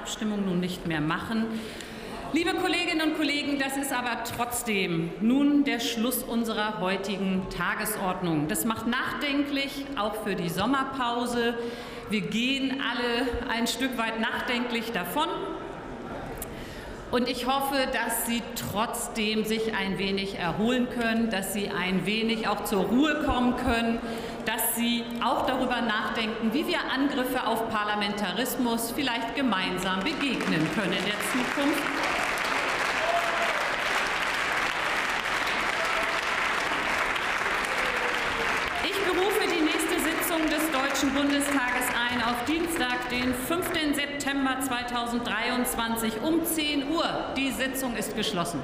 Abstimmung nun nicht mehr machen. Liebe Kolleginnen und Kollegen, das ist aber trotzdem nun der Schluss unserer heutigen Tagesordnung. Das macht nachdenklich, auch für die Sommerpause. Wir gehen alle ein Stück weit nachdenklich davon. Und ich hoffe, dass Sie trotzdem sich ein wenig erholen können, dass Sie ein wenig auch zur Ruhe kommen können, dass Sie auch darüber nachdenken, wie wir Angriffe auf Parlamentarismus vielleicht gemeinsam begegnen können in der Zukunft. des Deutschen Bundestages Dienstag, den 5. September 2023 um 10 Uhr. Die Sitzung ist geschlossen.